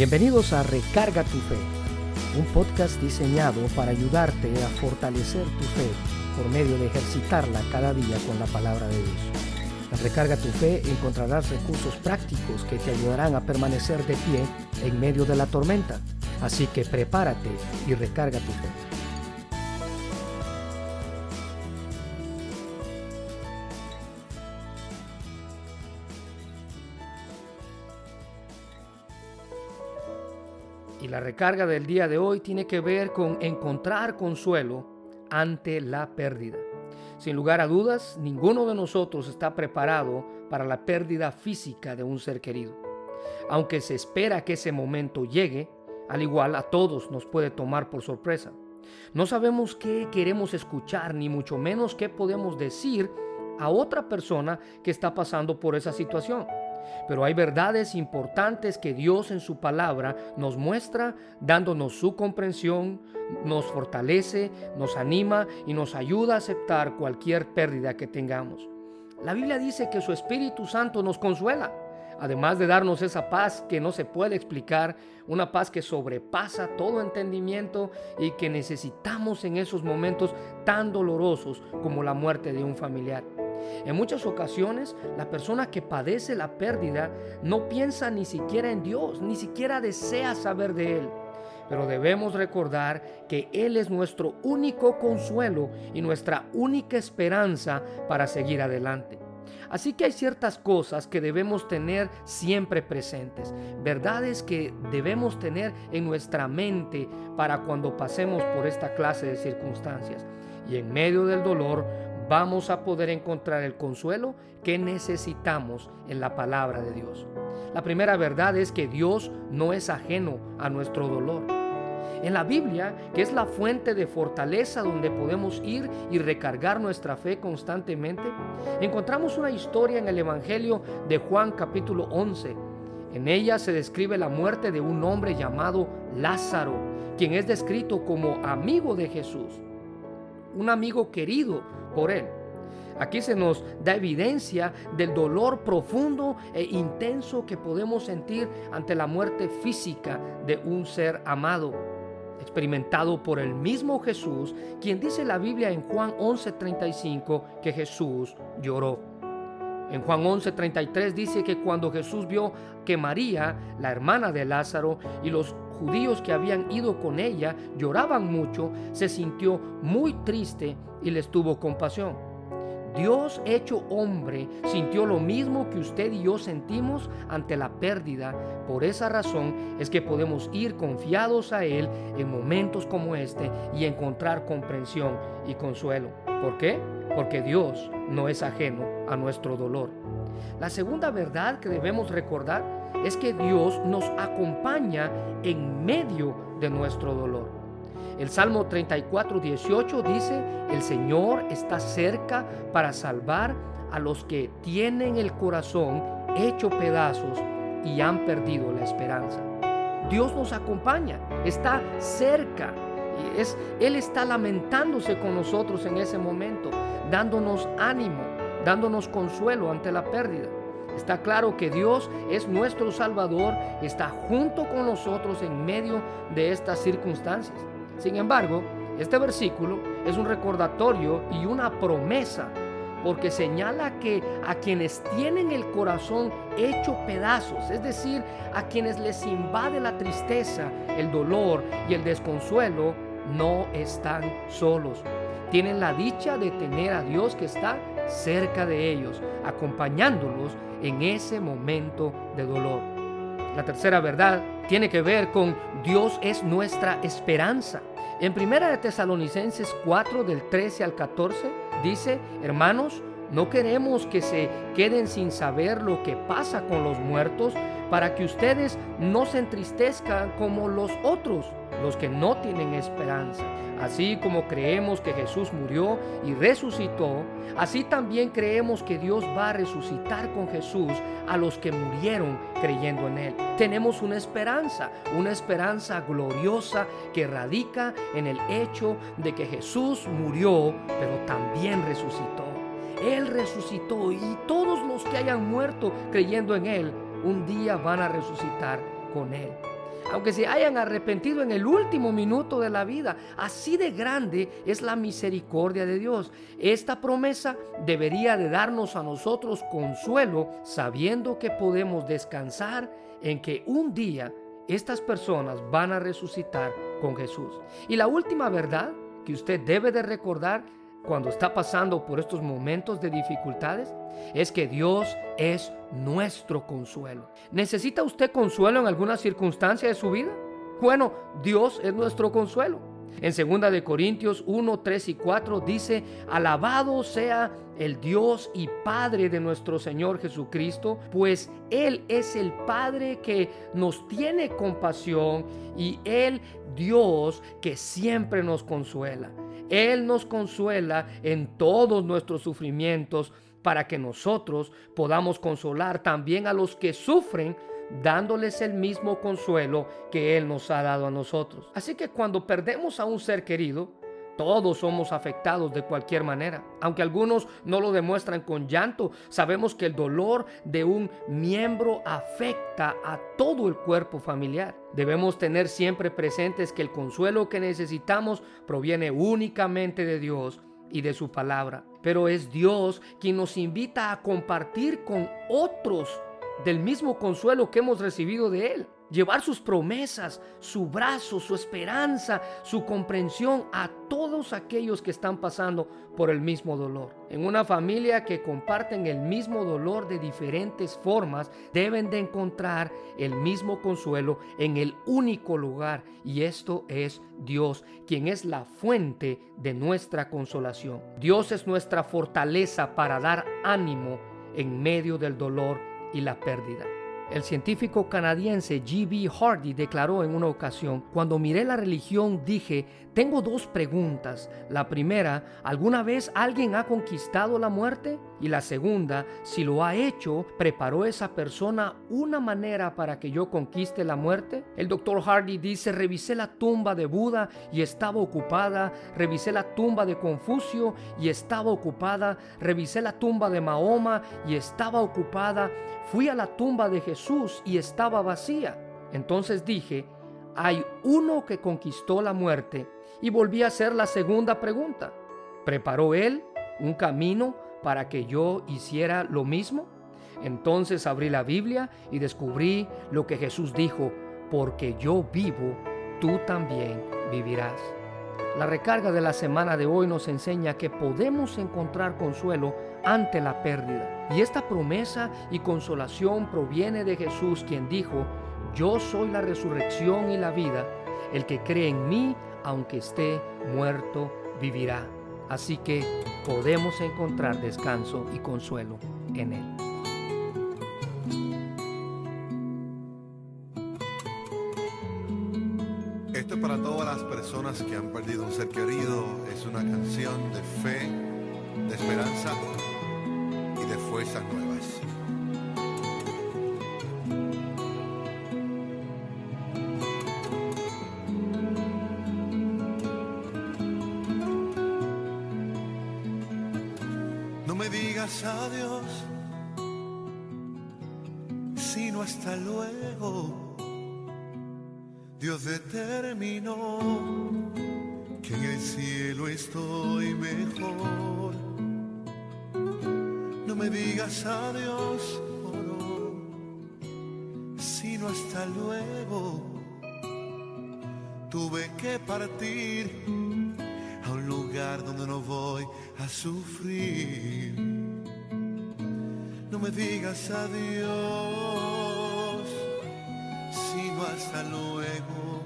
Bienvenidos a Recarga tu Fe, un podcast diseñado para ayudarte a fortalecer tu fe por medio de ejercitarla cada día con la palabra de Dios. Recarga tu Fe encontrarás recursos prácticos que te ayudarán a permanecer de pie en medio de la tormenta. Así que prepárate y recarga tu fe. La recarga del día de hoy tiene que ver con encontrar consuelo ante la pérdida. Sin lugar a dudas, ninguno de nosotros está preparado para la pérdida física de un ser querido. Aunque se espera que ese momento llegue, al igual a todos nos puede tomar por sorpresa. No sabemos qué queremos escuchar, ni mucho menos qué podemos decir a otra persona que está pasando por esa situación. Pero hay verdades importantes que Dios en su palabra nos muestra, dándonos su comprensión, nos fortalece, nos anima y nos ayuda a aceptar cualquier pérdida que tengamos. La Biblia dice que su Espíritu Santo nos consuela, además de darnos esa paz que no se puede explicar, una paz que sobrepasa todo entendimiento y que necesitamos en esos momentos tan dolorosos como la muerte de un familiar. En muchas ocasiones, la persona que padece la pérdida no piensa ni siquiera en Dios, ni siquiera desea saber de Él. Pero debemos recordar que Él es nuestro único consuelo y nuestra única esperanza para seguir adelante. Así que hay ciertas cosas que debemos tener siempre presentes, verdades que debemos tener en nuestra mente para cuando pasemos por esta clase de circunstancias. Y en medio del dolor vamos a poder encontrar el consuelo que necesitamos en la palabra de Dios. La primera verdad es que Dios no es ajeno a nuestro dolor. En la Biblia, que es la fuente de fortaleza donde podemos ir y recargar nuestra fe constantemente, encontramos una historia en el Evangelio de Juan capítulo 11. En ella se describe la muerte de un hombre llamado Lázaro, quien es descrito como amigo de Jesús, un amigo querido por Él. Aquí se nos da evidencia del dolor profundo e intenso que podemos sentir ante la muerte física de un ser amado, experimentado por el mismo Jesús, quien dice la Biblia en Juan 11:35 que Jesús lloró. En Juan 11:33 dice que cuando Jesús vio que María, la hermana de Lázaro, y los judíos que habían ido con ella lloraban mucho, se sintió muy triste y les tuvo compasión. Dios hecho hombre sintió lo mismo que usted y yo sentimos ante la pérdida. Por esa razón es que podemos ir confiados a Él en momentos como este y encontrar comprensión y consuelo. ¿Por qué? Porque Dios no es ajeno a nuestro dolor. La segunda verdad que debemos recordar es que Dios nos acompaña en medio de nuestro dolor. El Salmo 34, 18 dice, el Señor está cerca para salvar a los que tienen el corazón hecho pedazos y han perdido la esperanza. Dios nos acompaña, está cerca. Es, Él está lamentándose con nosotros en ese momento, dándonos ánimo, dándonos consuelo ante la pérdida. Está claro que Dios es nuestro Salvador, está junto con nosotros en medio de estas circunstancias. Sin embargo, este versículo es un recordatorio y una promesa porque señala que a quienes tienen el corazón hecho pedazos, es decir, a quienes les invade la tristeza, el dolor y el desconsuelo, no están solos. Tienen la dicha de tener a Dios que está cerca de ellos, acompañándolos en ese momento de dolor. La tercera verdad tiene que ver con Dios es nuestra esperanza. En primera de Tesalonicenses 4 del 13 al 14 dice, hermanos, no queremos que se queden sin saber lo que pasa con los muertos para que ustedes no se entristezcan como los otros, los que no tienen esperanza. Así como creemos que Jesús murió y resucitó, así también creemos que Dios va a resucitar con Jesús a los que murieron creyendo en Él. Tenemos una esperanza, una esperanza gloriosa que radica en el hecho de que Jesús murió, pero también resucitó. Él resucitó y todos los que hayan muerto creyendo en Él, un día van a resucitar con Él. Aunque se hayan arrepentido en el último minuto de la vida. Así de grande es la misericordia de Dios. Esta promesa debería de darnos a nosotros consuelo sabiendo que podemos descansar en que un día estas personas van a resucitar con Jesús. Y la última verdad que usted debe de recordar cuando está pasando por estos momentos de dificultades es que Dios es nuestro consuelo. ¿Necesita usted consuelo en alguna circunstancia de su vida? Bueno, Dios es nuestro consuelo. En 2 de Corintios 1, 3 y 4 dice, alabado sea el Dios y Padre de nuestro Señor Jesucristo, pues Él es el Padre que nos tiene compasión y Él Dios que siempre nos consuela. Él nos consuela en todos nuestros sufrimientos para que nosotros podamos consolar también a los que sufren dándoles el mismo consuelo que Él nos ha dado a nosotros. Así que cuando perdemos a un ser querido, todos somos afectados de cualquier manera. Aunque algunos no lo demuestran con llanto, sabemos que el dolor de un miembro afecta a todo el cuerpo familiar. Debemos tener siempre presentes que el consuelo que necesitamos proviene únicamente de Dios y de su palabra. Pero es Dios quien nos invita a compartir con otros del mismo consuelo que hemos recibido de Él. Llevar sus promesas, su brazo, su esperanza, su comprensión a todos aquellos que están pasando por el mismo dolor. En una familia que comparten el mismo dolor de diferentes formas, deben de encontrar el mismo consuelo en el único lugar y esto es Dios, quien es la fuente de nuestra consolación. Dios es nuestra fortaleza para dar ánimo en medio del dolor y la pérdida. El científico canadiense G.B. Hardy declaró en una ocasión, cuando miré la religión dije, tengo dos preguntas. La primera, ¿alguna vez alguien ha conquistado la muerte? Y la segunda, si lo ha hecho, ¿preparó esa persona una manera para que yo conquiste la muerte? El doctor Hardy dice, revisé la tumba de Buda y estaba ocupada, revisé la tumba de Confucio y estaba ocupada, revisé la tumba de Mahoma y estaba ocupada, fui a la tumba de Jesús y estaba vacía. Entonces dije, hay uno que conquistó la muerte y volví a hacer la segunda pregunta. ¿Preparó él un camino para que yo hiciera lo mismo? Entonces abrí la Biblia y descubrí lo que Jesús dijo, porque yo vivo, tú también vivirás. La recarga de la semana de hoy nos enseña que podemos encontrar consuelo ante la pérdida. Y esta promesa y consolación proviene de Jesús, quien dijo, yo soy la resurrección y la vida, el que cree en mí, aunque esté muerto, vivirá. Así que podemos encontrar descanso y consuelo en Él. Para todas las personas que han perdido un ser querido. Es una canción de fe, de esperanza y de fuerzas nuevas. No me digas adiós, sino hasta luego. Dios determinó que en el cielo estoy mejor. No me digas adiós, no, sino hasta luego. Tuve que partir a un lugar donde no voy a sufrir. No me digas adiós, hasta luego.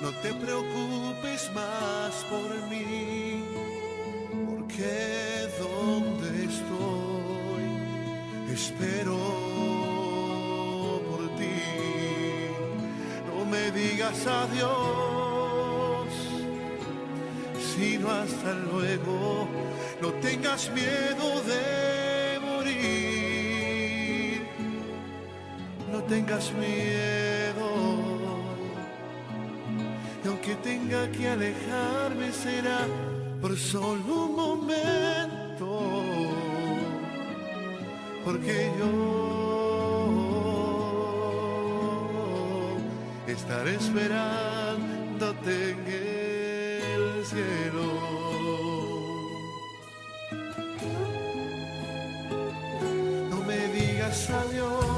No te preocupes más por mí, porque donde estoy espero por ti. No me digas adiós, sino hasta luego. No tengas miedo de morir, no tengas miedo. Y aunque tenga que alejarme será por solo un momento, porque yo estaré esperándote en el cielo. No me digas adiós.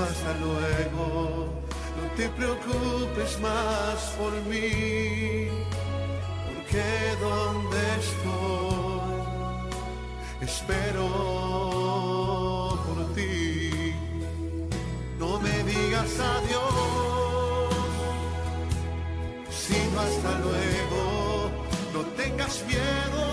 hasta luego. No te preocupes más por mí, porque donde estoy, espero por ti. No me digas adiós, sino hasta luego no tengas miedo